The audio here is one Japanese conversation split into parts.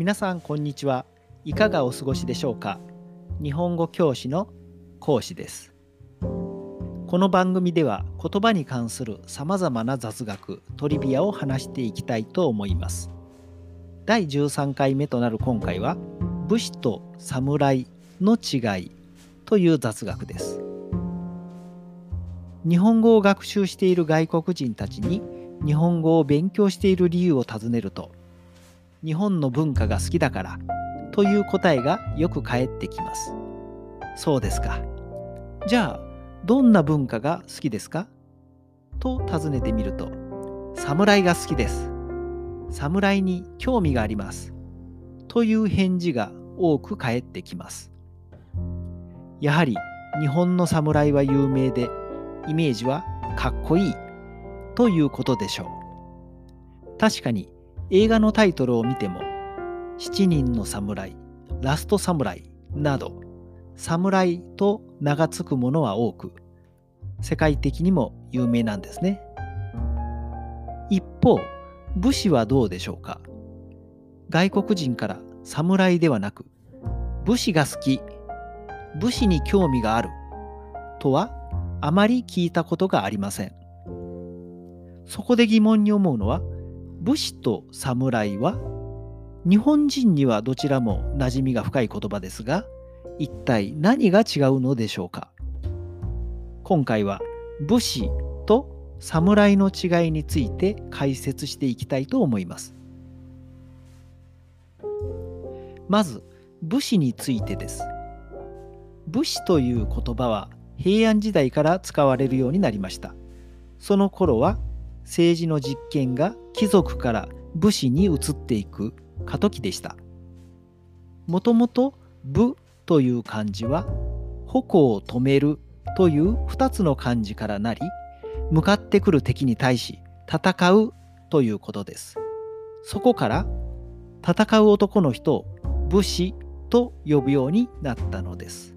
皆さんこんにちは。いかがお過ごしでしょうか？日本語教師の講師です。この番組では言葉に関するさまざまな雑学トリビアを話していきたいと思います。第13回目となる今回は武士と侍の違いという雑学です。日本語を学習している外国人たちに日本語を勉強している理由を尋ねると日本の文化が好きだからという答えがよく返ってきます。そうですか。じゃあ、どんな文化が好きですか？と尋ねてみると、侍が好きです。侍に興味があります。という返事が多く返ってきます。やはり日本の侍は有名で、イメージはかっこいいということでしょう。確かに映画のタイトルを見ても「七人の侍」「ラスト侍」など侍と名が付くものは多く世界的にも有名なんですね。一方武士はどうでしょうか？外国人から侍ではなく武士が好き武士に興味があるとはあまり聞いたことがありません。そこで疑問に思うのは武士と侍は日本人にはどちらも馴染みが深い言葉ですが一体何が違うのでしょうか？今回は武士と侍の違いについて解説していきたいと思います。まず武士についてです。武士という言葉は平安時代から使われるようになりました。その頃は政治の実権が貴族から武士に移っていく過渡期でした。もともと武という漢字は矛を止めるという2つの漢字からなり向かってくる敵に対し戦うということです。そこから戦う男の人を武士と呼ぶようになったのです。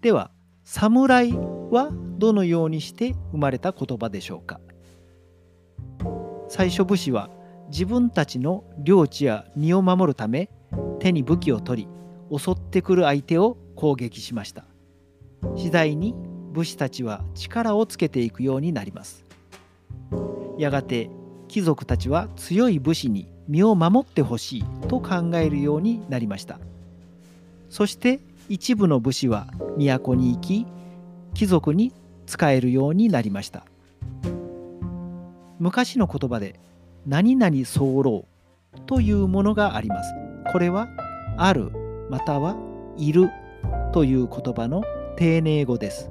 では侍はどのようにして生まれた言葉でしょうか最初武士は自分たちの領地や身を守るため手に武器を取り襲ってくる相手を攻撃しました。次第に武士たちは力をつけていくようになります。やがて貴族たちは強い武士に身を守ってほしいと考えるようになりました。そして一部の武士は都に行き貴族に使えるようになりました。昔の言葉で何々候というものがあります。これはあるまたはいるという言葉の丁寧語です。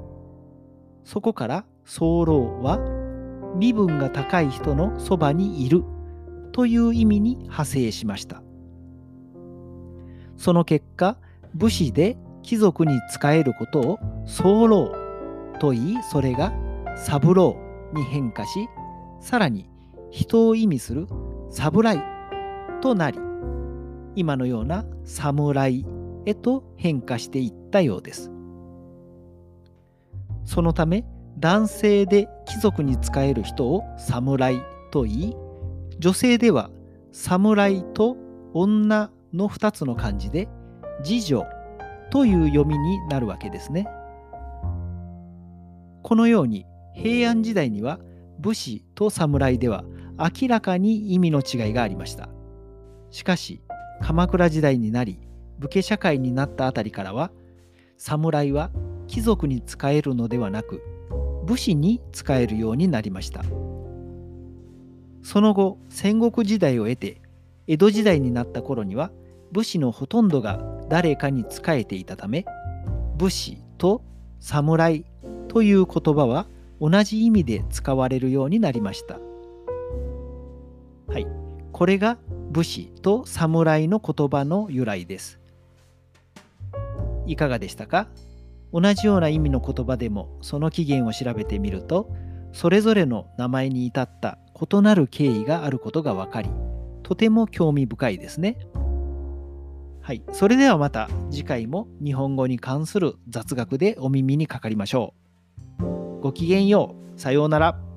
そこから候は身分が高い人のそばにいるという意味に派生しました。その結果武士で貴族に仕えることを候と言いそれが三郎に変化しさらに人を意味する侍となり今のような侍へと変化していったようですそのため男性で貴族に仕える人を侍と言い女性では侍と女の2つの漢字で次女という読みになるわけですね。このように平安時代には武士と侍では明らかに意味の違いがありました。しかし鎌倉時代になり武家社会になったあたりからは侍は貴族に仕えるのではなく武士に仕えるようになりました。その後戦国時代を経て江戸時代になった頃には武士のほとんどが誰かに仕えていたため武士と侍という言葉は同じ意味で使われるようになりました。はい、これが武士と侍の言葉の由来です。いかがでしたか？同じような意味の言葉でもその起源を調べてみるとそれぞれの名前に至った異なる経緯があることが分かりとても興味深いですね。はい、それではまた次回も日本語に関する雑学でお耳にかかりましょう。ごきげんよう。さようなら。